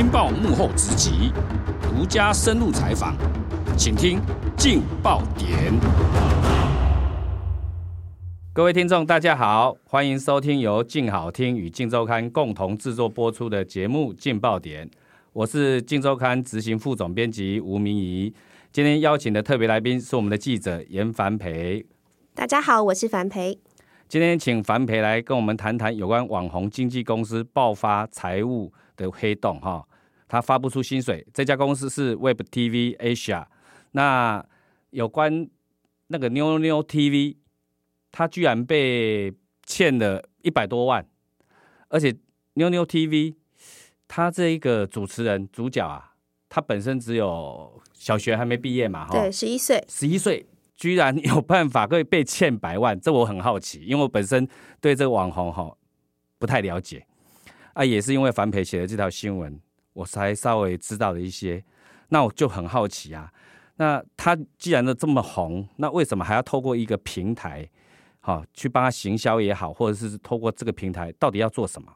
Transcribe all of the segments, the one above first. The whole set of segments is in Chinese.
镜报幕后直击，独家深入采访，请听劲爆点。各位听众，大家好，欢迎收听由劲好听与劲周刊共同制作播出的节目《劲爆点》，我是劲周刊执行副总编辑吴明仪。今天邀请的特别来宾是我们的记者严凡培。大家好，我是凡培。今天请凡培来跟我们谈谈有关网红经纪公司爆发财务的黑洞哈，他发不出薪水。这家公司是 Web TV Asia。那有关那个妞妞 TV，他居然被欠了一百多万，而且妞妞 TV，他这一个主持人主角啊。他本身只有小学还没毕业嘛，哈，对，十一岁，十一岁居然有办法可以被欠百万，这我很好奇，因为我本身对这个网红哈不太了解，啊，也是因为樊培写的这条新闻，我才稍微知道了一些，那我就很好奇啊，那他既然都这么红，那为什么还要透过一个平台，好去帮他行销也好，或者是透过这个平台，到底要做什么？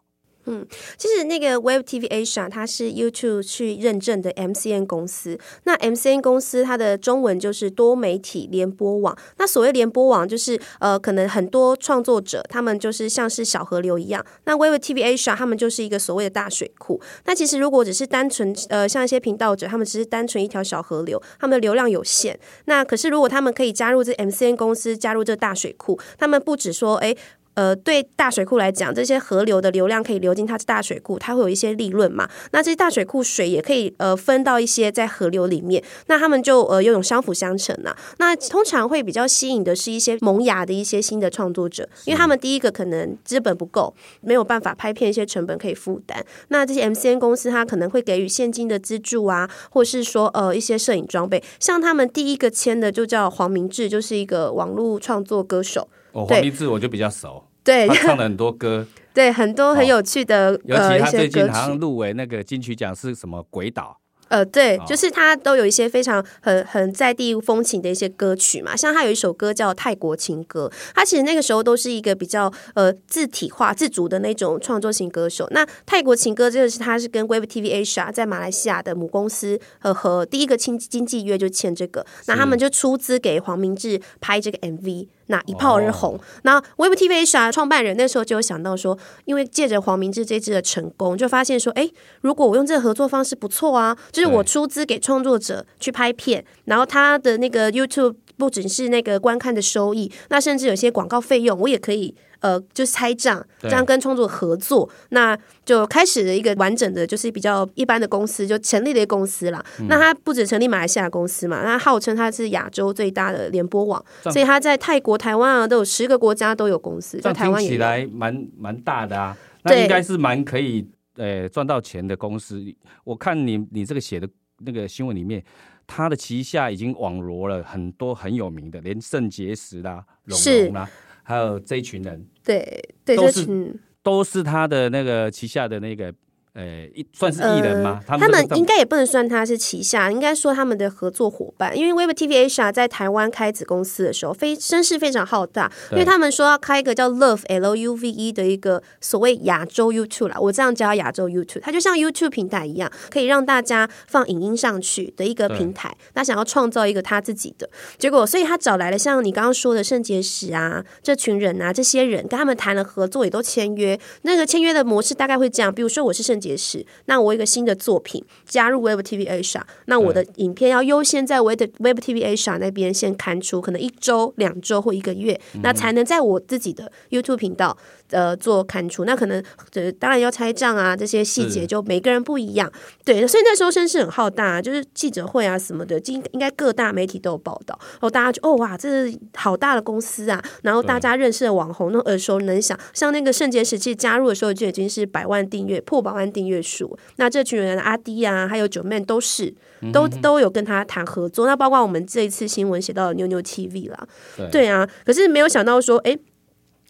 嗯，其实那个 Web TV Asia 它是 YouTube 去认证的 MCN 公司。那 MCN 公司它的中文就是多媒体联播网。那所谓联播网，就是呃，可能很多创作者他们就是像是小河流一样。那 Web TV Asia 他们就是一个所谓的大水库。那其实如果只是单纯呃，像一些频道者，他们只是单纯一条小河流，他们的流量有限。那可是如果他们可以加入这 MCN 公司，加入这大水库，他们不止说哎。诶呃，对大水库来讲，这些河流的流量可以流进它的大水库，它会有一些利润嘛。那这些大水库水也可以呃分到一些在河流里面，那他们就呃有相辅相成呐、啊。那通常会比较吸引的是一些萌芽的一些新的创作者，因为他们第一个可能资本不够，没有办法拍片，一些成本可以负担。那这些 MCN 公司它可能会给予现金的资助啊，或是说呃一些摄影装备。像他们第一个签的就叫黄明志，就是一个网络创作歌手。哦，黄明志我就比较熟，对，他唱了很多歌，对，很多很有趣的，哦、尤其他最近好像入围那个金曲奖是什么鬼岛。呃，对，就是他都有一些非常很很在地风情的一些歌曲嘛，像他有一首歌叫《泰国情歌》，他其实那个时候都是一个比较呃自体化、自主的那种创作型歌手。那《泰国情歌》这个是他是跟 Web TV Asia 在马来西亚的母公司和和第一个经经纪约就签这个，那他们就出资给黄明志拍这个 MV。那一炮而红，那、哦、Web TV Asia 创办人那时候就有想到说，因为借着黄明志这支的成功，就发现说，哎，如果我用这个合作方式不错啊，就是我出资给创作者去拍片，然后他的那个 YouTube 不只是那个观看的收益，那甚至有些广告费用，我也可以。呃，就是拆账，这样跟创作合作，那就开始了一个完整的，就是比较一般的公司，就成立了一个公司了。嗯、那他不止成立马来西亚公司嘛，那号称他是亚洲最大的联播网，所以他在泰国、台湾啊都有十个国家都有公司。在台湾听起来蛮蛮大的啊，那应该是蛮可以呃赚到钱的公司。我看你你这个写的那个新闻里面，他的旗下已经网罗了很多很有名的，连肾结石啦、龙龙啦。还有这一群人，对，对，都是都是他的那个旗下的那个。呃，一算是艺人吗？呃、他们应该也不能算他是旗下，应该说他们的合作伙伴。因为 Web TV Asia 在台湾开子公司的时候，非声势非常浩大，因为他们说要开一个叫 Love L U V E 的一个所谓亚洲 YouTube 啦，我这样叫亚洲 YouTube，它就像 YouTube 平台一样，可以让大家放影音上去的一个平台。他想要创造一个他自己的结果，所以他找来了像你刚刚说的圣结石啊，这群人啊，这些人跟他们谈了合作，也都签约。那个签约的模式大概会这样，比如说我是圣。解释，那我一个新的作品加入 Web TV Asia，那我的影片要优先在 Web Web TV Asia 那边先刊出，可能一周、两周或一个月，那才能在我自己的 YouTube 频道呃做刊出。那可能呃当然要拆账啊，这些细节就每个人不一样。对，所以那时候声势很浩大，啊就是记者会啊什么的，应应该各大媒体都有报道。然后大家就哦哇，这是好大的公司啊！然后大家认识的网红，那耳熟能详，像那个圣结石，其实加入的时候就已经是百万订阅，破百万。订阅数，那这群人阿迪啊，还有九妹都是都都有跟他谈合作。那包括我们这一次新闻写到的妞妞 TV 啦，对，对啊。可是没有想到说，哎，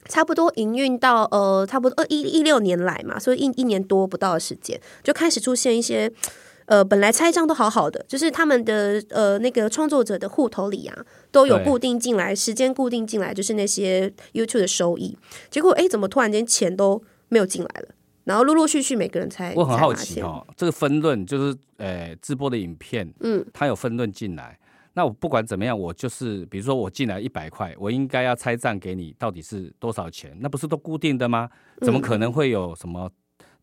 差不多营运到呃，差不多二一一六年来嘛，所以一一年多不到的时间，就开始出现一些呃，本来拆账都好好的，就是他们的呃那个创作者的户头里啊，都有固定进来，时间固定进来，就是那些 YouTube 的收益。结果哎，怎么突然间钱都没有进来了？然后陆陆续续每个人才。我很好奇哦，这个分论就是呃直播的影片，嗯，它有分论进来。那我不管怎么样，我就是比如说我进来一百块，我应该要拆账给你，到底是多少钱？那不是都固定的吗？怎么可能会有什么？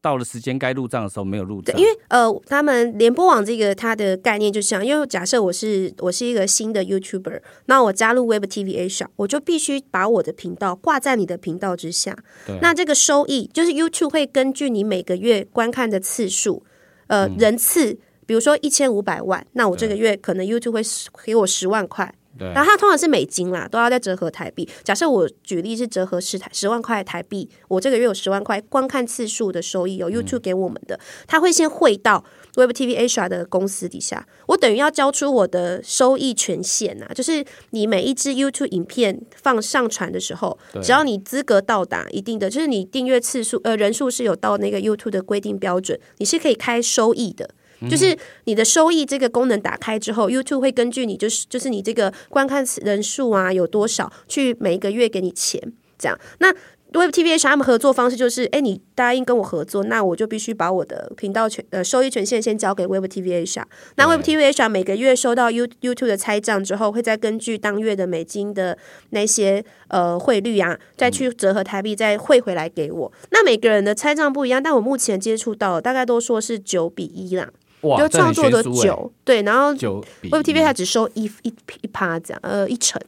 到了时间该入账的时候没有入账，因为呃，他们联播网这个它的概念就是这样，因为假设我是我是一个新的 YouTuber，那我加入 Web TV Asia，我就必须把我的频道挂在你的频道之下。对那这个收益就是 YouTube 会根据你每个月观看的次数，呃，嗯、人次，比如说一千五百万，那我这个月可能 YouTube 会给我十万块。对然后它通常是美金啦，都要再折合台币。假设我举例是折合十台十万块台币，我这个月有十万块观看次数的收益，有 YouTube 给我们的，他、嗯、会先汇到 Web TV Asia 的公司底下。我等于要交出我的收益权限呐，就是你每一支 YouTube 影片放上传的时候，只要你资格到达一定的，就是你订阅次数呃人数是有到那个 YouTube 的规定标准，你是可以开收益的。就是你的收益这个功能打开之后，YouTube 会根据你就是就是你这个观看人数啊有多少，去每一个月给你钱，这样。那 Web TV Asia 他们合作方式就是，哎，你答应跟我合作，那我就必须把我的频道权呃收益权限先交给 Web TV Asia。那 Web TV Asia 每个月收到 You YouTube 的拆账之后，会再根据当月的美金的那些呃汇率啊，再去折合台币再汇回来给我。那每个人的拆账不一样，但我目前接触到大概都说是九比一啦。哇就创作的九对，然后 Web TV 它只收一一一趴这样，呃，一成。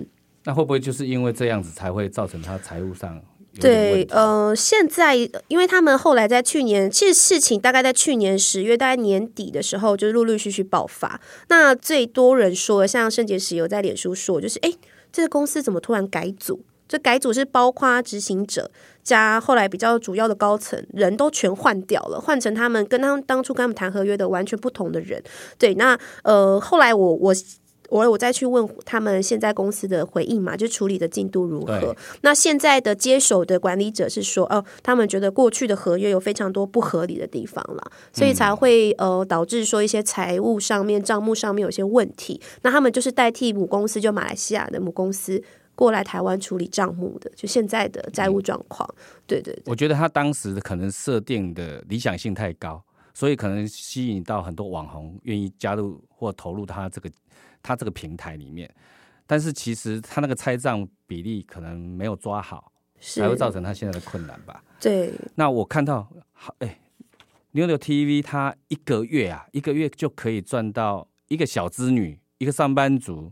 那会不会就是因为这样子才会造成他财务上？对，呃，现在因为他们后来在去年，其实事情大概在去年十月，大概年底的时候，就陆陆续续爆发。那最多人说，像圣洁石油在脸书说，就是哎，这个公司怎么突然改组？这改组是包括执行者加后来比较主要的高层人都全换掉了，换成他们跟他们当初跟他们谈合约的完全不同的人。对，那呃后来我我我我再去问他们现在公司的回应嘛，就处理的进度如何？那现在的接手的管理者是说，哦、呃，他们觉得过去的合约有非常多不合理的地方了，所以才会呃导致说一些财务上面账目上面有些问题。那他们就是代替母公司，就马来西亚的母公司。过来台湾处理账目的，就现在的债务状况，嗯、对对对。我觉得他当时可能设定的理想性太高，所以可能吸引到很多网红愿意加入或投入他这个他这个平台里面。但是其实他那个拆账比例可能没有抓好，是才会造成他现在的困难吧？对。那我看到，好哎，牛牛 TV 他一个月啊，一个月就可以赚到一个小资女，一个上班族。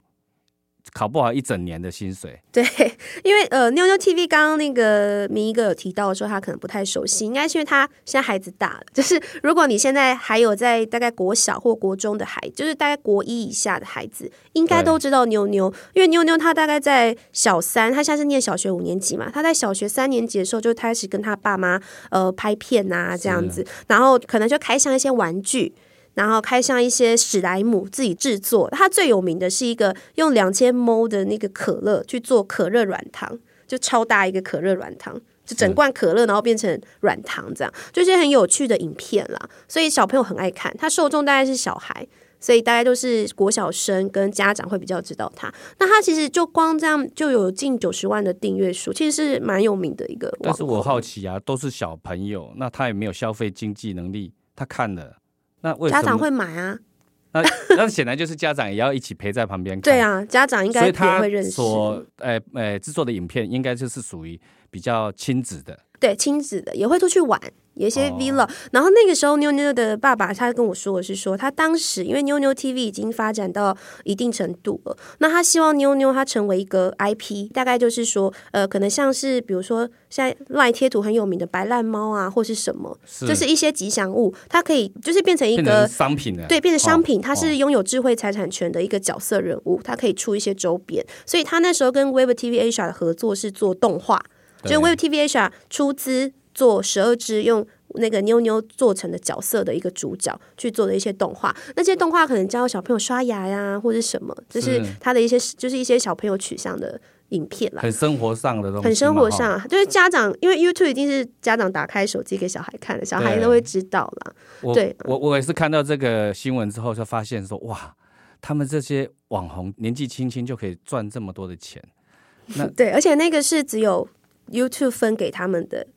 考不好一整年的薪水，对，因为呃，妞妞 TV 刚刚那个明一哥有提到说他可能不太熟悉，应该是因为他现在孩子大了。就是如果你现在还有在大概国小或国中的孩子，就是大概国一以下的孩子，应该都知道妞妞，因为妞妞她大概在小三，她现在是念小学五年级嘛，她在小学三年级的时候就开始跟她爸妈呃拍片啊这样子，然后可能就开箱一些玩具。然后开箱一些史莱姆自己制作，它最有名的是一个用两千 m 的那个可乐去做可乐软糖，就超大一个可乐软糖，就整罐可乐然后变成软糖这样，就是很有趣的影片啦。所以小朋友很爱看，它受众大概是小孩，所以大概都是国小生跟家长会比较知道它。那它其实就光这样就有近九十万的订阅数，其实是蛮有名的一个。但是我好奇啊，都是小朋友，那他也没有消费经济能力，他看了。那家长会买啊？那那显然就是家长也要一起陪在旁边看。对啊，家长应该也会认识。所呃呃制作的影片应该就是属于比较亲子的。对，亲子的也会出去玩。有一些 vlog，、哦、然后那个时候妞妞的爸爸他跟我说的是说，他当时因为妞妞 TV 已经发展到一定程度了，那他希望妞妞他成为一个 IP，大概就是说，呃，可能像是比如说现在 LINE 贴图很有名的白烂猫啊，或是什么，是。就是一些吉祥物，它可以就是变成一个商品的，对，变成商品，它是拥有智慧财产权的一个角色人物，它可以出一些周边，所以他那时候跟 Web TV Asia 的合作是做动画，对。就 Web TV Asia 出资。做十二只用那个妞妞做成的角色的一个主角去做的一些动画，那些动画可能教小朋友刷牙呀，或者什么，就是他的一些就是一些小朋友取向的影片啦，很生活上的东西，很生活上，就是家长因为 YouTube 一定是家长打开手机给小孩看的，小孩都会知道啦。对，我我也是看到这个新闻之后就发现说，哇，他们这些网红年纪轻轻就可以赚这么多的钱，那 对，而且那个是只有 YouTube 分给他们的。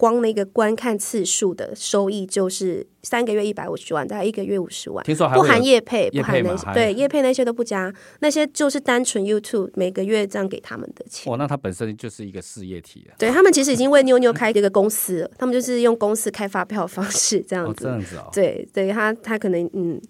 光那个观看次数的收益就是三个月一百五十万，大概一个月五十万。听说还不含业配，不含那些，对业配那些都不加，那些就是单纯 YouTube 每个月这样给他们的钱。哦，那他本身就是一个事业体了。对他们其实已经为妞妞开一个公司了，他们就是用公司开发票方式这样子。哦，这样子哦。对对，他他可能嗯。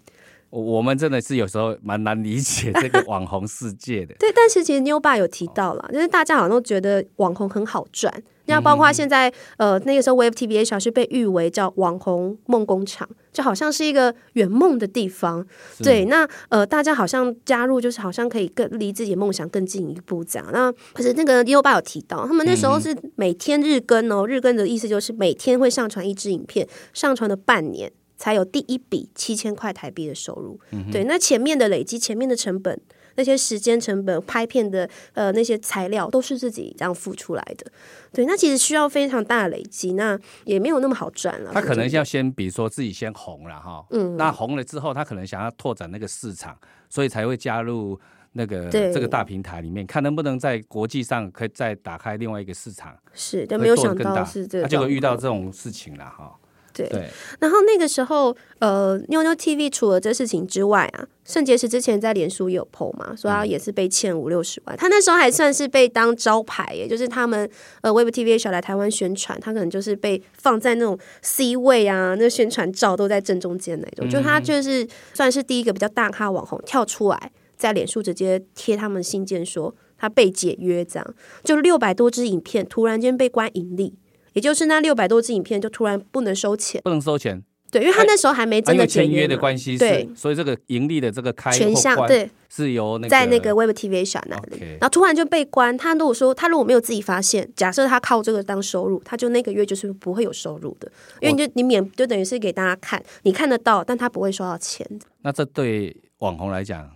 我们真的是有时候蛮难理解这个网红世界的。对，但是其实妞爸有提到了，就是大家好像都觉得网红很好赚。那包括现在，呃，那个时候 Web TV 小是被誉为叫网红梦工厂，就好像是一个圆梦的地方。对，那呃，大家好像加入，就是好像可以更离自己的梦想更进一步这样。那可是那个妞爸有提到，他们那时候是每天日更哦，日更的意思就是每天会上传一支影片，上传了半年。才有第一笔七千块台币的收入，嗯，对，那前面的累积，前面的成本，那些时间成本、拍片的呃那些材料，都是自己这样付出来的，对，那其实需要非常大的累积，那也没有那么好赚了。他可能要先，比如说自己先红了哈，嗯，那红了之后，他可能想要拓展那个市场，所以才会加入那个这个大平台里面，看能不能在国际上可以再打开另外一个市场。是，但没有想到是这，他就会遇到这种事情了哈。对，对，然后那个时候，呃，妞妞 TV 除了这事情之外啊，圣结石之前在脸书也有 po 嘛，说他也是被欠五六十万，他那时候还算是被当招牌耶，就是他们呃 Web TV 小来台湾宣传，他可能就是被放在那种 C 位啊，那宣传照都在正中间那种，就他就是算是第一个比较大咖网红跳出来，在脸书直接贴他们信件说他被解约，这样。就六百多支影片突然间被关盈利。也就是那六百多支影片就突然不能收钱，不能收钱，对，因为他那时候还没真的签约的关系，对，所以这个盈利的这个开全项对。是由那个在那个 Web TV Asia 那里。然后突然就被关。他如果说他如果没有自己发现，假设他靠这个当收入，他就那个月就是不会有收入的，因为你就你免就等于是给大家看，你看得到，但他不会收到钱。那这对网红来讲，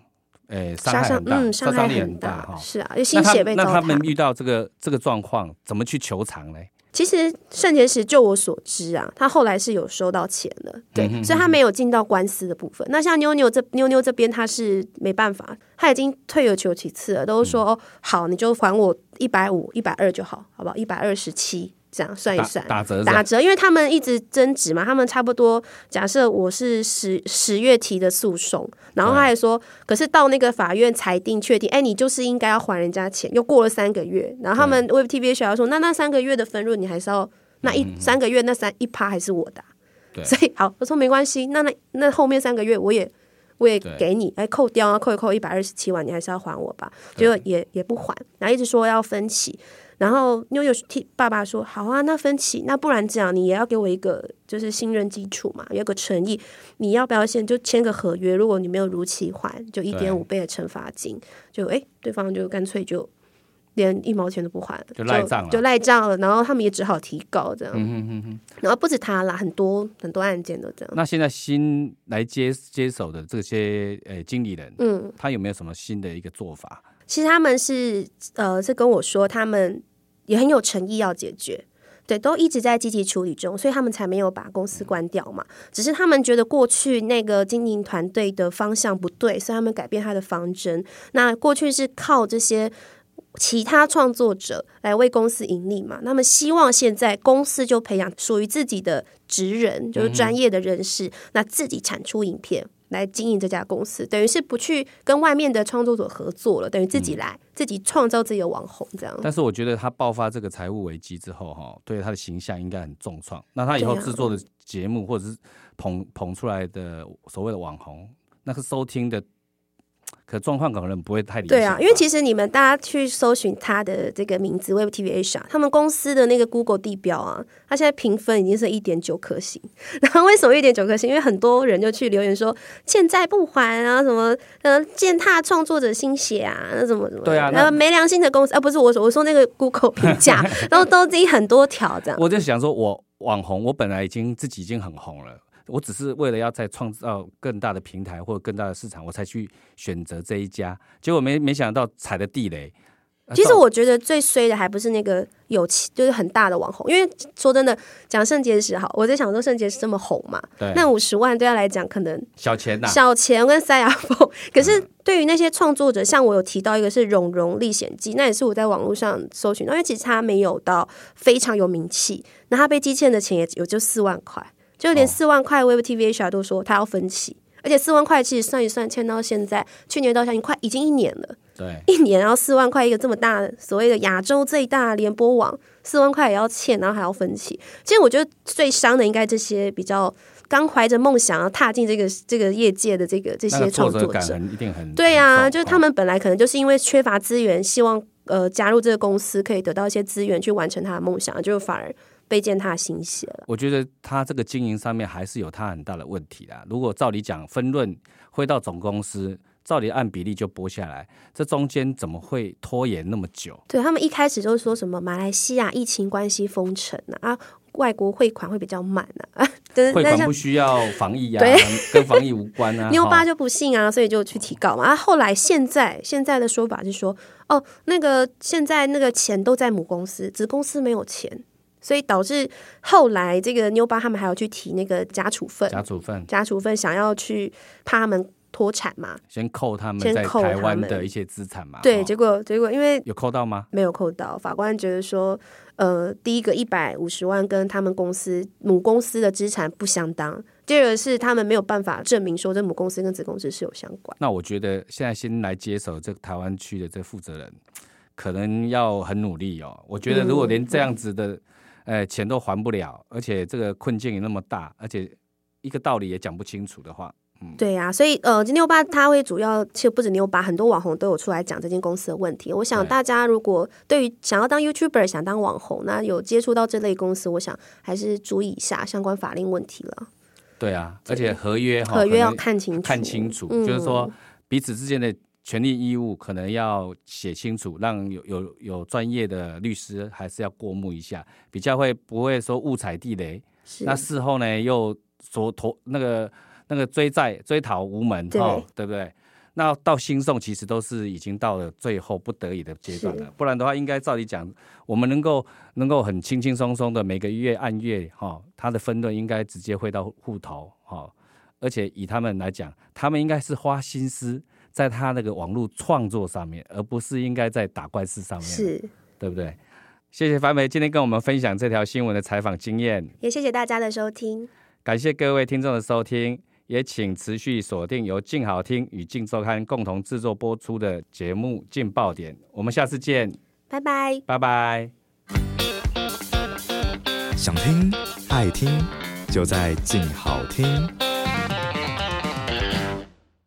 诶，伤害很大，嗯，伤害很大。哈。是啊，就心血被那他们遇到这个这个状况，怎么去求偿呢？其实圣结石，就我所知啊，他后来是有收到钱的，对，嗯、所以他没有进到官司的部分。那像妞妞这妞妞这边，他是没办法，他已经退而求其次了，都说、嗯、哦，好，你就还我一百五、一百二就好，好不好？一百二十七。这样算一算，打，打折，打折，因为他们一直争执嘛，他们差不多。假设我是十十月提的诉讼，然后他还说，可是到那个法院裁定确定，哎，你就是应该要还人家钱。又过了三个月，然后他们 Web TV 学校说，那那三个月的分润你还是要那一三个月那三一趴还是我的，对，所以好，我说没关系，那那那后面三个月我也我也给你，哎，扣掉啊，扣一扣一百二十七万，你还是要还我吧，结果也也不还，然后一直说要分期。然后妞妞替爸爸说：“好啊，那分期，那不然这样，你也要给我一个就是信任基础嘛，有个诚意。你要不要先就签个合约？如果你没有如期还，就一点五倍的惩罚金。就哎，对方就干脆就连一毛钱都不还，就赖账了，就赖账了。然后他们也只好提告这样。然后不止他啦，很多很多案件都这样。那现在新来接接手的这些呃经理人，嗯，他有没有什么新的一个做法？”其实他们是呃，是跟我说，他们也很有诚意要解决，对，都一直在积极处理中，所以他们才没有把公司关掉嘛。只是他们觉得过去那个经营团队的方向不对，所以他们改变他的方针。那过去是靠这些其他创作者来为公司盈利嘛，那么希望现在公司就培养属于自己的职人，就是专业的人士，嗯、那自己产出影片。来经营这家公司，等于是不去跟外面的创作者合作了，等于自己来，嗯、自己创造自己的网红这样。但是我觉得他爆发这个财务危机之后，哈，对他的形象应该很重创。那他以后制作的节目或者是捧捧出来的所谓的网红，那个收听的。可状况可能不会太理想。对啊，因为其实你们大家去搜寻他的这个名字 Web TV Asia，他们公司的那个 Google 地标啊，他现在评分已经是一点九颗星。然后为什么一点九颗星？因为很多人就去留言说欠债不还啊，什么呃践踏创作者心血啊，那怎么怎么。对啊，然后没良心的公司啊，不是我说我说那个 Google 评价，然后都积很多条这样。我就想说，我网红，我本来已经自己已经很红了。我只是为了要再创造更大的平台或者更大的市场，我才去选择这一家。结果没没想到踩的地雷，其实我觉得最衰的还不是那个有钱，就是很大的网红。因为说真的，讲圣结石好，我在想说圣结石这么红嘛，对，那五十万对他来讲可能小钱呐，小钱跟塞牙缝。可是对于那些创作者，嗯、像我有提到一个是《蓉蓉历险记》，那也是我在网络上搜寻，因为其实他没有到非常有名气，那他被积欠的钱也有就四万块，就连四万块 Web TV Asia 都说他要分期。而且四万块其实算一算，欠到现在，去年到现在快已经一年了。对，一年然后四万块一个这么大的所谓的亚洲最大联播网，四万块也要欠，然后还要分期。其实我觉得最伤的应该这些比较刚怀着梦想要踏进这个这个业界的这个这些创作者，一定很对啊，就是他们本来可能就是因为缺乏资源，希望呃加入这个公司可以得到一些资源去完成他的梦想，就反而。被践踏心血了。我觉得他这个经营上面还是有他很大的问题啦。如果照理讲分润回到总公司，照理按比例就拨下来，这中间怎么会拖延那么久？对，他们一开始就说什么马来西亚疫情关系封城啊，啊，外国汇款会比较慢啊，汇款不需要防疫啊，对，跟防疫无关啊。妞巴就不信啊，所以就去提告嘛。啊，后来现在现在的说法是说，哦，那个现在那个钱都在母公司，子公司没有钱。所以导致后来这个妞巴他们还要去提那个假处分，假处分，假处分，想要去怕他们脱产嘛？先扣他们在台湾的一些资产嘛？对，结果结果因为有扣到吗？没有扣到，法官觉得说，呃，第一个一百五十万跟他们公司母公司的资产不相当，第二个是他们没有办法证明说这母公司跟子公司是有相关。那我觉得现在先来接手这个台湾区的这个负责人，可能要很努力哦。我觉得如果连这样子的。呃，钱都还不了，而且这个困境也那么大，而且一个道理也讲不清楚的话，嗯，对呀、啊，所以呃，妞巴他会主要，其实不止妞巴，很多网红都有出来讲这间公司的问题。我想大家如果对于想要当 YouTuber、想当网红，那有接触到这类公司，我想还是注意一下相关法令问题了。对啊，而且合约合约要看清楚，看清楚，嗯、就是说彼此之间的。权利义务可能要写清楚，让有有有专业的律师还是要过目一下，比较会不会说误踩地雷？那事后呢又说投那个那个追债追讨无门，哈、哦、对不对？那到兴讼其实都是已经到了最后不得已的阶段了，不然的话，应该照理讲，我们能够能够很轻轻松松的每个月按月哈、哦，他的分润应该直接汇到户头哈、哦，而且以他们来讲，他们应该是花心思。在他那个网络创作上面，而不是应该在打怪事上面，是，对不对？谢谢凡梅今天跟我们分享这条新闻的采访经验，也谢谢大家的收听，感谢各位听众的收听，也请持续锁定由静好听与静周刊共同制作播出的节目《劲爆点》，我们下次见，拜拜，拜拜。想听爱听，就在静好听。